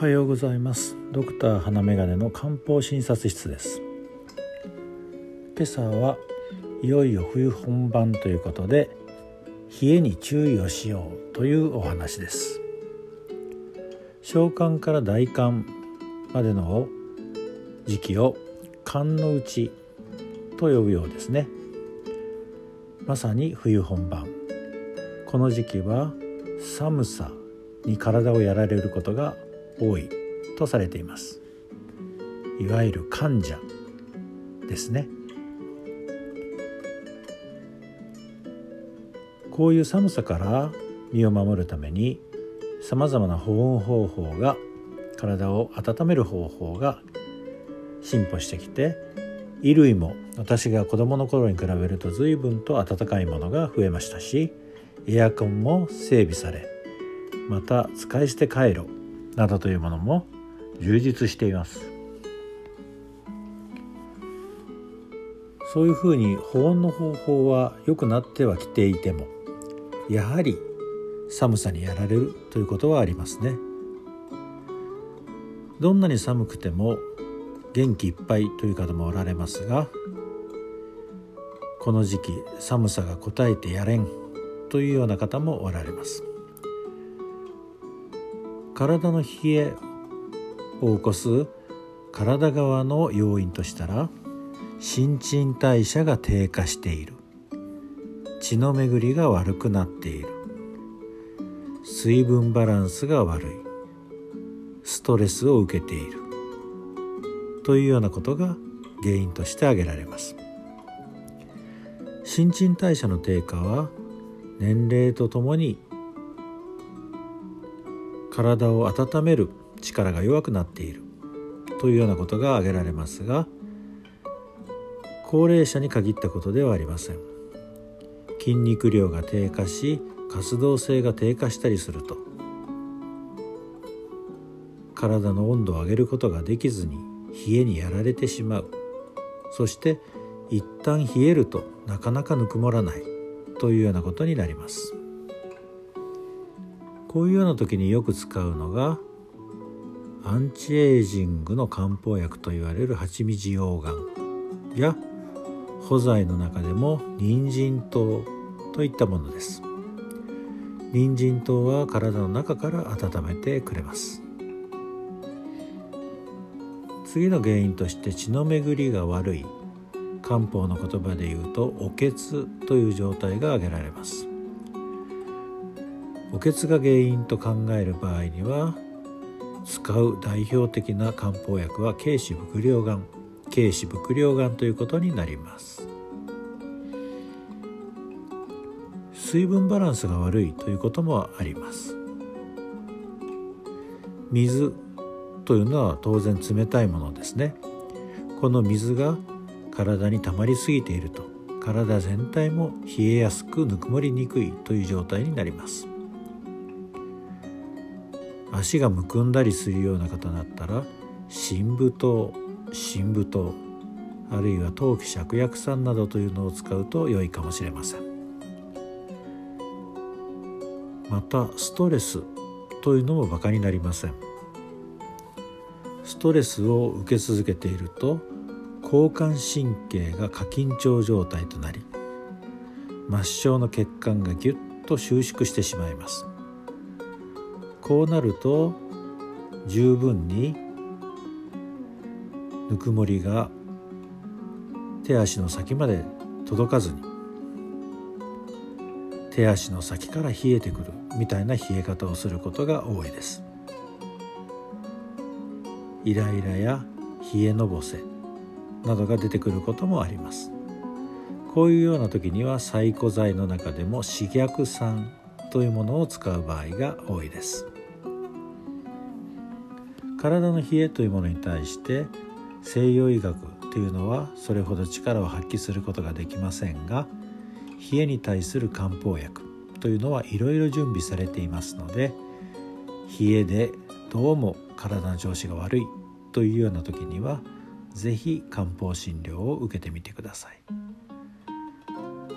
おはようございます。ドクター花眼鏡の漢方診察室です。今朝はいよいよ冬本番ということで冷えに注意をしようというお話です。小寒から大寒までの時期を寒の内と呼ぶようですね。まさに冬本番。この時期は寒さに体をやられることが多いとされています。いわゆる患者ですね。こういう寒さから身を守るためにさまざまな保温方法が体を温める方法が進歩してきて衣類も私が子供の頃に比べると随分と暖かいものが増えましたしエアコンも整備されまた使い捨て回路などというものも充実しています。そういうふうに保温の方法は良くなってはきていてもやはり寒さにやられるということはありますね。どんなに寒くても元気いっぱいという方もおられますがこの時期寒さがこたえてやれんというような方もおられます。体の冷えを起こす体側の要因としたら新陳代謝が低下している。血の巡りが悪くなっている。水分バランスが悪い。ストレスを受けている。というようなことが原因として挙げられます。新陳代謝の低下は年齢とともに体を温める力が弱くなっている。というようなことが挙げられますが高齢者に限ったことではありません。筋肉量が低下し活動性が低下したりすると体の温度を上げることができずに冷えにやられてしまう。そして一旦冷えるとなかなかぬくもらない。というようなことになります。こういうような時によく使うのがアンチエイジングの漢方薬といわれる蜂蜜溶岩や補剤の中でも人参糖といったものです。人参糖は体の中から温めてくれます。次の原因として血の巡りが悪い。漢方の言葉で言うとおけつという状態が挙げられます。おけつが原因と考える場合には使う代表的な漢方薬は軽視伏量丸軽視伏量丸ということになります。水分バランスが悪いということもあります。水というのは当然冷たいものですね。この水が体に溜まりすぎていると体全体も冷えやすくぬくもりにくいという状態になります。足がむくんだりするような方だったら深部糖深部糖あるいは陶器芍薬散などというのを使うと良いかもしれません。またストレスというのもバカになりません。ストレスを受け続けていると交感神経が過緊張状態となり末梢の血管がぎゅっと収縮してしまいます。こうなると十分にぬくもりが手足の先まで届かずに手足の先から冷えてくるみたいな冷え方をすることが多いです。イライラや冷えのぼせなどが出てくることもあります。こういうような時には細古剤の中でも刺逆酸というものを使う場合が多いです。体の冷えというものに対して西洋医学というのはそれほど力を発揮することができませんが冷えに対する漢方薬というのはいろいろ準備されていますので冷えでどうも体の調子が悪いというような時には是非漢方診療を受けてみてください。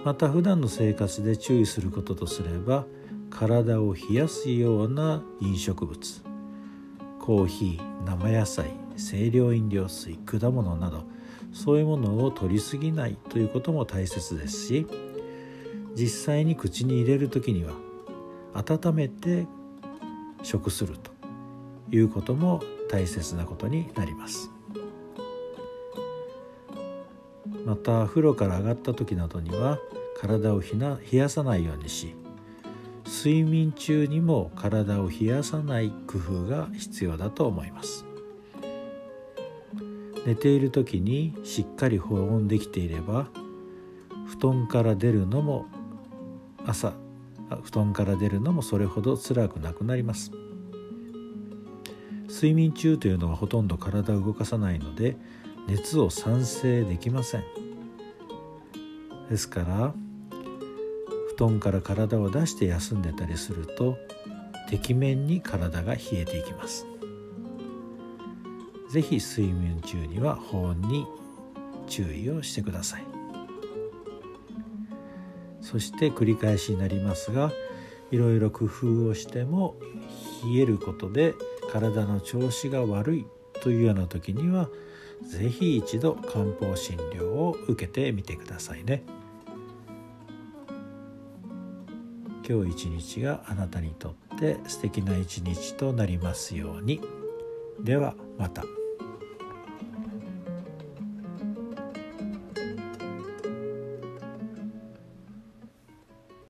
また普段の生活で注意することとすれば体を冷やすような飲食物。コーヒー生野菜清涼飲料水果物などそういうものを取りすぎないということも大切ですし実際に口に入れる時には温めて食するということも大切なことになります。また風呂から上がった時などには体を冷やさないようにし睡眠中にも体を冷やさない工夫が必要だと思います。寝ている時にしっかり保温できていれば布団から出るのも朝布団から出るのもそれほど辛くなくなります。睡眠中というのはほとんど体を動かさないので熱を産生できません。ですから団から体を出して休んでたりするとてきめんに体が冷えていきます是非睡眠中には保温に注意をしてくださいそして繰り返しになりますがいろいろ工夫をしても冷えることで体の調子が悪いというような時には是非一度漢方診療を受けてみてくださいね。今日一日があなたにとって素敵な一日となりますように。ではまた。